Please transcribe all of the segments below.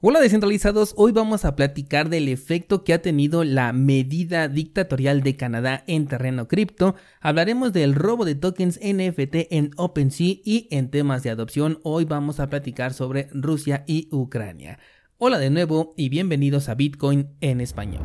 Hola descentralizados, hoy vamos a platicar del efecto que ha tenido la medida dictatorial de Canadá en terreno cripto, hablaremos del robo de tokens NFT en OpenSea y en temas de adopción hoy vamos a platicar sobre Rusia y Ucrania. Hola de nuevo y bienvenidos a Bitcoin en español.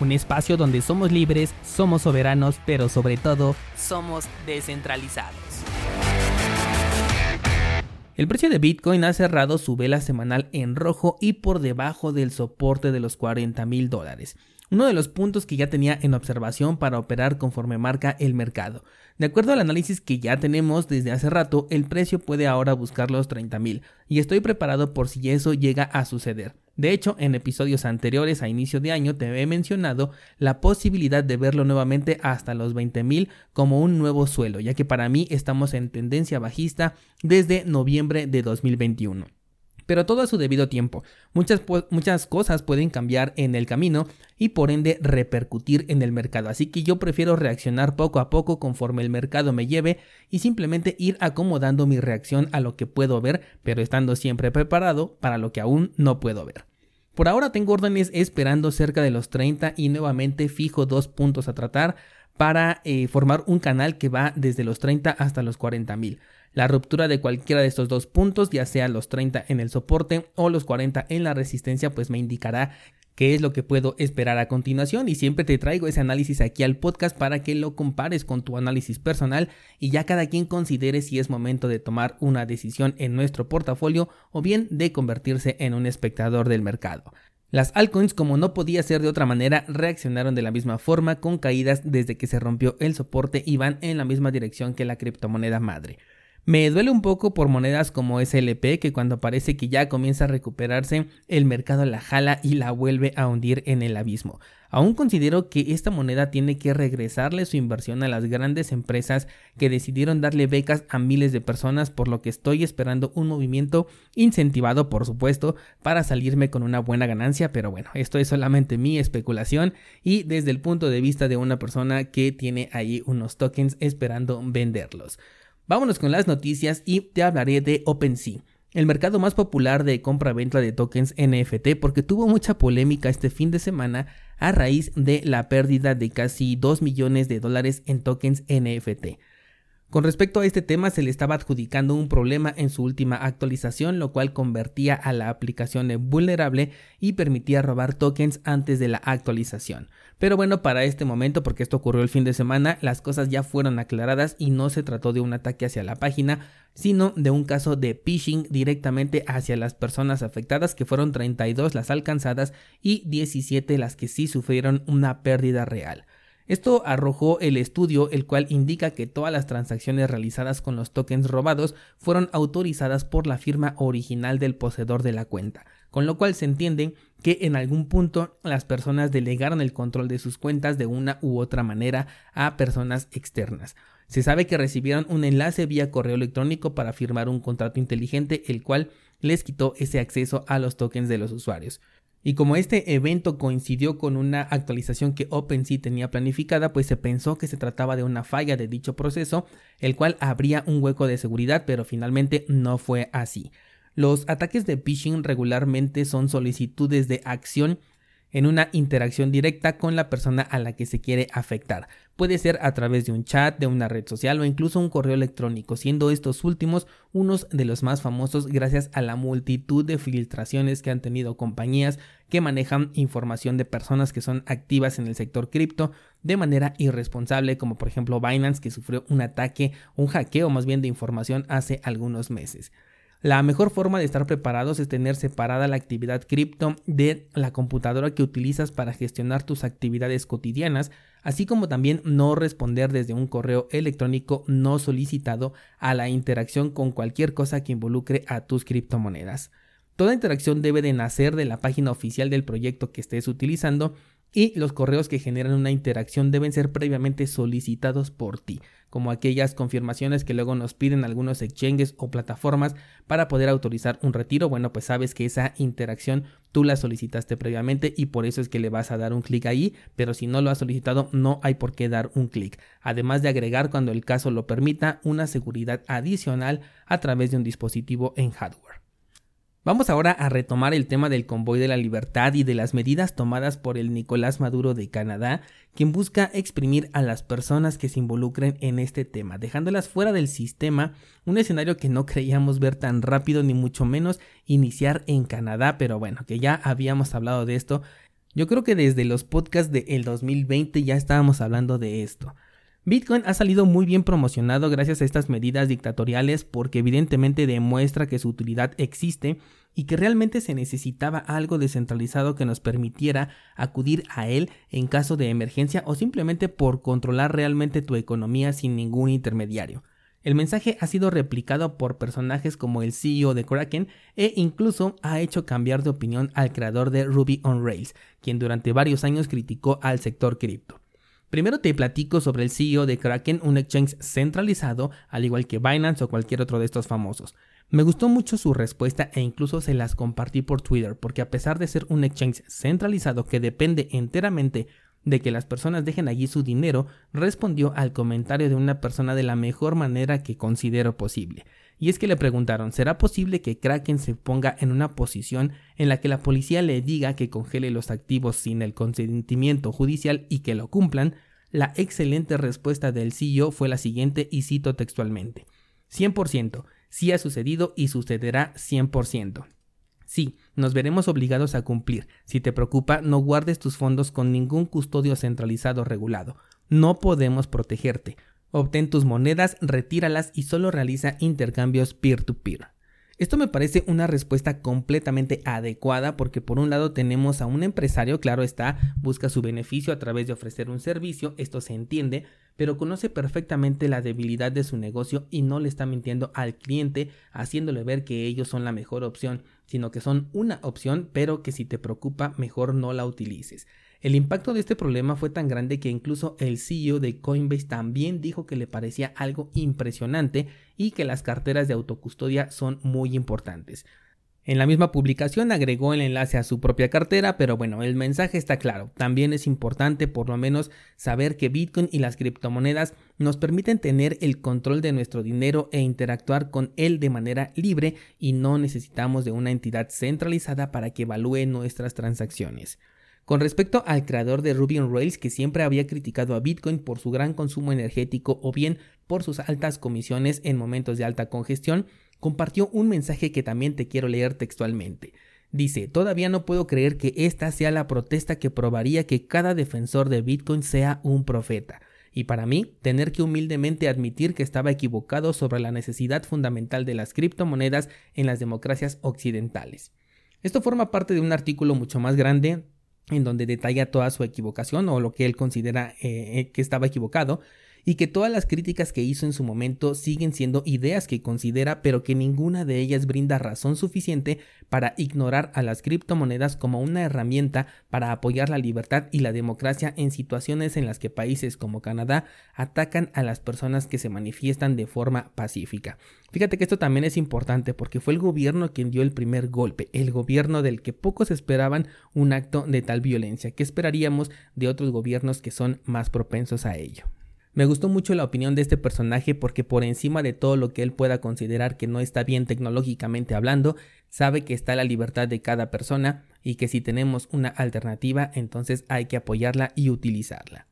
un espacio donde somos libres, somos soberanos, pero sobre todo somos descentralizados. El precio de Bitcoin ha cerrado su vela semanal en rojo y por debajo del soporte de los 40 mil dólares uno de los puntos que ya tenía en observación para operar conforme marca el mercado. De acuerdo al análisis que ya tenemos desde hace rato, el precio puede ahora buscar los 30 mil y estoy preparado por si eso llega a suceder. De hecho, en episodios anteriores a inicio de año te he mencionado la posibilidad de verlo nuevamente hasta los 20 mil como un nuevo suelo, ya que para mí estamos en tendencia bajista desde noviembre de 2021 pero todo a su debido tiempo. Muchas, muchas cosas pueden cambiar en el camino y por ende repercutir en el mercado. Así que yo prefiero reaccionar poco a poco conforme el mercado me lleve y simplemente ir acomodando mi reacción a lo que puedo ver, pero estando siempre preparado para lo que aún no puedo ver. Por ahora tengo órdenes esperando cerca de los 30 y nuevamente fijo dos puntos a tratar para eh, formar un canal que va desde los 30 hasta los 40 mil. La ruptura de cualquiera de estos dos puntos, ya sea los 30 en el soporte o los 40 en la resistencia, pues me indicará qué es lo que puedo esperar a continuación y siempre te traigo ese análisis aquí al podcast para que lo compares con tu análisis personal y ya cada quien considere si es momento de tomar una decisión en nuestro portafolio o bien de convertirse en un espectador del mercado. Las altcoins, como no podía ser de otra manera, reaccionaron de la misma forma con caídas desde que se rompió el soporte y van en la misma dirección que la criptomoneda madre. Me duele un poco por monedas como SLP que cuando parece que ya comienza a recuperarse, el mercado la jala y la vuelve a hundir en el abismo. Aún considero que esta moneda tiene que regresarle su inversión a las grandes empresas que decidieron darle becas a miles de personas, por lo que estoy esperando un movimiento incentivado, por supuesto, para salirme con una buena ganancia, pero bueno, esto es solamente mi especulación y desde el punto de vista de una persona que tiene ahí unos tokens esperando venderlos. Vámonos con las noticias y te hablaré de OpenSea, el mercado más popular de compra-venta de tokens NFT porque tuvo mucha polémica este fin de semana a raíz de la pérdida de casi 2 millones de dólares en tokens NFT. Con respecto a este tema se le estaba adjudicando un problema en su última actualización, lo cual convertía a la aplicación en vulnerable y permitía robar tokens antes de la actualización. Pero bueno, para este momento, porque esto ocurrió el fin de semana, las cosas ya fueron aclaradas y no se trató de un ataque hacia la página, sino de un caso de phishing directamente hacia las personas afectadas, que fueron 32 las alcanzadas y 17 las que sí sufrieron una pérdida real. Esto arrojó el estudio, el cual indica que todas las transacciones realizadas con los tokens robados fueron autorizadas por la firma original del poseedor de la cuenta, con lo cual se entiende que en algún punto las personas delegaron el control de sus cuentas de una u otra manera a personas externas. Se sabe que recibieron un enlace vía correo electrónico para firmar un contrato inteligente, el cual les quitó ese acceso a los tokens de los usuarios. Y como este evento coincidió con una actualización que OpenSea tenía planificada, pues se pensó que se trataba de una falla de dicho proceso, el cual abría un hueco de seguridad, pero finalmente no fue así. Los ataques de phishing regularmente son solicitudes de acción en una interacción directa con la persona a la que se quiere afectar. Puede ser a través de un chat, de una red social o incluso un correo electrónico, siendo estos últimos unos de los más famosos gracias a la multitud de filtraciones que han tenido compañías que manejan información de personas que son activas en el sector cripto de manera irresponsable, como por ejemplo Binance que sufrió un ataque, un hackeo más bien de información hace algunos meses. La mejor forma de estar preparados es tener separada la actividad cripto de la computadora que utilizas para gestionar tus actividades cotidianas, así como también no responder desde un correo electrónico no solicitado a la interacción con cualquier cosa que involucre a tus criptomonedas. Toda interacción debe de nacer de la página oficial del proyecto que estés utilizando y los correos que generan una interacción deben ser previamente solicitados por ti, como aquellas confirmaciones que luego nos piden algunos exchanges o plataformas para poder autorizar un retiro. Bueno, pues sabes que esa interacción tú la solicitaste previamente y por eso es que le vas a dar un clic ahí, pero si no lo has solicitado no hay por qué dar un clic. Además de agregar cuando el caso lo permita una seguridad adicional a través de un dispositivo en hardware. Vamos ahora a retomar el tema del convoy de la libertad y de las medidas tomadas por el Nicolás Maduro de Canadá, quien busca exprimir a las personas que se involucren en este tema, dejándolas fuera del sistema, un escenario que no creíamos ver tan rápido ni mucho menos iniciar en Canadá, pero bueno, que ya habíamos hablado de esto. Yo creo que desde los podcasts del 2020 ya estábamos hablando de esto. Bitcoin ha salido muy bien promocionado gracias a estas medidas dictatoriales porque evidentemente demuestra que su utilidad existe y que realmente se necesitaba algo descentralizado que nos permitiera acudir a él en caso de emergencia o simplemente por controlar realmente tu economía sin ningún intermediario. El mensaje ha sido replicado por personajes como el CEO de Kraken e incluso ha hecho cambiar de opinión al creador de Ruby on Rails, quien durante varios años criticó al sector cripto. Primero te platico sobre el CEO de Kraken, un exchange centralizado, al igual que Binance o cualquier otro de estos famosos. Me gustó mucho su respuesta e incluso se las compartí por Twitter, porque a pesar de ser un exchange centralizado que depende enteramente de que las personas dejen allí su dinero, respondió al comentario de una persona de la mejor manera que considero posible. Y es que le preguntaron, ¿será posible que Kraken se ponga en una posición en la que la policía le diga que congele los activos sin el consentimiento judicial y que lo cumplan? La excelente respuesta del CEO fue la siguiente y cito textualmente. 100%, sí ha sucedido y sucederá 100%. Sí, nos veremos obligados a cumplir. Si te preocupa, no guardes tus fondos con ningún custodio centralizado regulado. No podemos protegerte. Obtén tus monedas, retíralas y solo realiza intercambios peer-to-peer. Esto me parece una respuesta completamente adecuada porque por un lado tenemos a un empresario, claro está, busca su beneficio a través de ofrecer un servicio, esto se entiende, pero conoce perfectamente la debilidad de su negocio y no le está mintiendo al cliente haciéndole ver que ellos son la mejor opción, sino que son una opción, pero que si te preocupa mejor no la utilices. El impacto de este problema fue tan grande que incluso el CEO de Coinbase también dijo que le parecía algo impresionante y que las carteras de autocustodia son muy importantes. En la misma publicación agregó el enlace a su propia cartera, pero bueno, el mensaje está claro. También es importante por lo menos saber que Bitcoin y las criptomonedas nos permiten tener el control de nuestro dinero e interactuar con él de manera libre y no necesitamos de una entidad centralizada para que evalúe nuestras transacciones. Con respecto al creador de Ruby on Rails que siempre había criticado a Bitcoin por su gran consumo energético o bien por sus altas comisiones en momentos de alta congestión, compartió un mensaje que también te quiero leer textualmente. Dice, todavía no puedo creer que esta sea la protesta que probaría que cada defensor de Bitcoin sea un profeta. Y para mí, tener que humildemente admitir que estaba equivocado sobre la necesidad fundamental de las criptomonedas en las democracias occidentales. Esto forma parte de un artículo mucho más grande en donde detalla toda su equivocación o lo que él considera eh, eh, que estaba equivocado y que todas las críticas que hizo en su momento siguen siendo ideas que considera, pero que ninguna de ellas brinda razón suficiente para ignorar a las criptomonedas como una herramienta para apoyar la libertad y la democracia en situaciones en las que países como Canadá atacan a las personas que se manifiestan de forma pacífica. Fíjate que esto también es importante porque fue el gobierno quien dio el primer golpe, el gobierno del que pocos esperaban un acto de tal violencia. ¿Qué esperaríamos de otros gobiernos que son más propensos a ello? Me gustó mucho la opinión de este personaje porque por encima de todo lo que él pueda considerar que no está bien tecnológicamente hablando, sabe que está la libertad de cada persona y que si tenemos una alternativa entonces hay que apoyarla y utilizarla.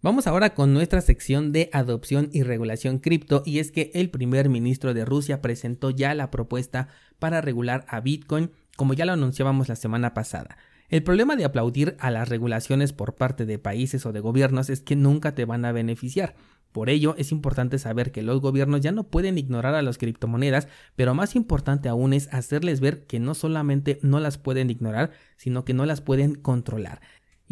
Vamos ahora con nuestra sección de adopción y regulación cripto y es que el primer ministro de Rusia presentó ya la propuesta para regular a Bitcoin como ya lo anunciábamos la semana pasada. El problema de aplaudir a las regulaciones por parte de países o de gobiernos es que nunca te van a beneficiar. Por ello, es importante saber que los gobiernos ya no pueden ignorar a las criptomonedas, pero más importante aún es hacerles ver que no solamente no las pueden ignorar, sino que no las pueden controlar.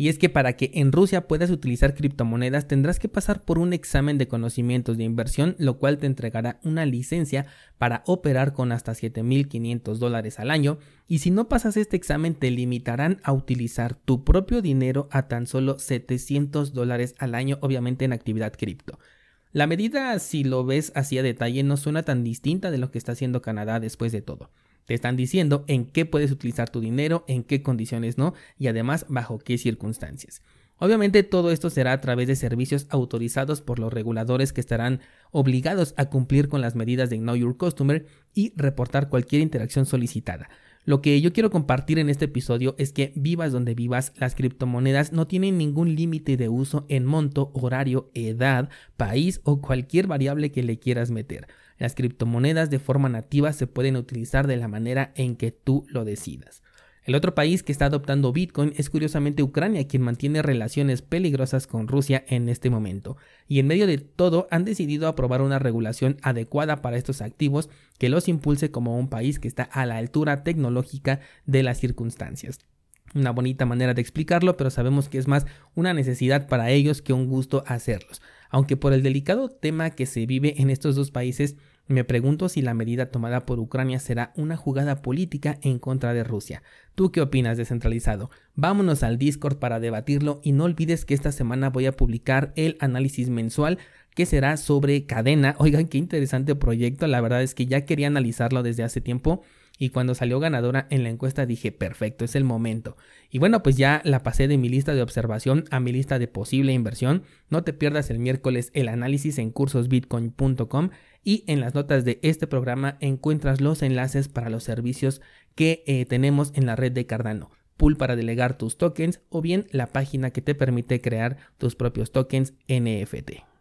Y es que para que en Rusia puedas utilizar criptomonedas tendrás que pasar por un examen de conocimientos de inversión, lo cual te entregará una licencia para operar con hasta 7.500 dólares al año, y si no pasas este examen te limitarán a utilizar tu propio dinero a tan solo 700 dólares al año, obviamente en actividad cripto. La medida, si lo ves así a detalle, no suena tan distinta de lo que está haciendo Canadá después de todo. Te están diciendo en qué puedes utilizar tu dinero, en qué condiciones no y además bajo qué circunstancias. Obviamente todo esto será a través de servicios autorizados por los reguladores que estarán obligados a cumplir con las medidas de Know Your Customer y reportar cualquier interacción solicitada. Lo que yo quiero compartir en este episodio es que vivas donde vivas, las criptomonedas no tienen ningún límite de uso en monto, horario, edad, país o cualquier variable que le quieras meter. Las criptomonedas de forma nativa se pueden utilizar de la manera en que tú lo decidas. El otro país que está adoptando Bitcoin es curiosamente Ucrania, quien mantiene relaciones peligrosas con Rusia en este momento. Y en medio de todo han decidido aprobar una regulación adecuada para estos activos que los impulse como un país que está a la altura tecnológica de las circunstancias. Una bonita manera de explicarlo, pero sabemos que es más una necesidad para ellos que un gusto hacerlos. Aunque por el delicado tema que se vive en estos dos países, me pregunto si la medida tomada por Ucrania será una jugada política en contra de Rusia. ¿Tú qué opinas, descentralizado? Vámonos al Discord para debatirlo y no olvides que esta semana voy a publicar el análisis mensual que será sobre cadena. Oigan, qué interesante proyecto. La verdad es que ya quería analizarlo desde hace tiempo y cuando salió ganadora en la encuesta dije, perfecto, es el momento. Y bueno, pues ya la pasé de mi lista de observación a mi lista de posible inversión. No te pierdas el miércoles el análisis en cursosbitcoin.com y en las notas de este programa encuentras los enlaces para los servicios que eh, tenemos en la red de Cardano. Pool para delegar tus tokens o bien la página que te permite crear tus propios tokens NFT.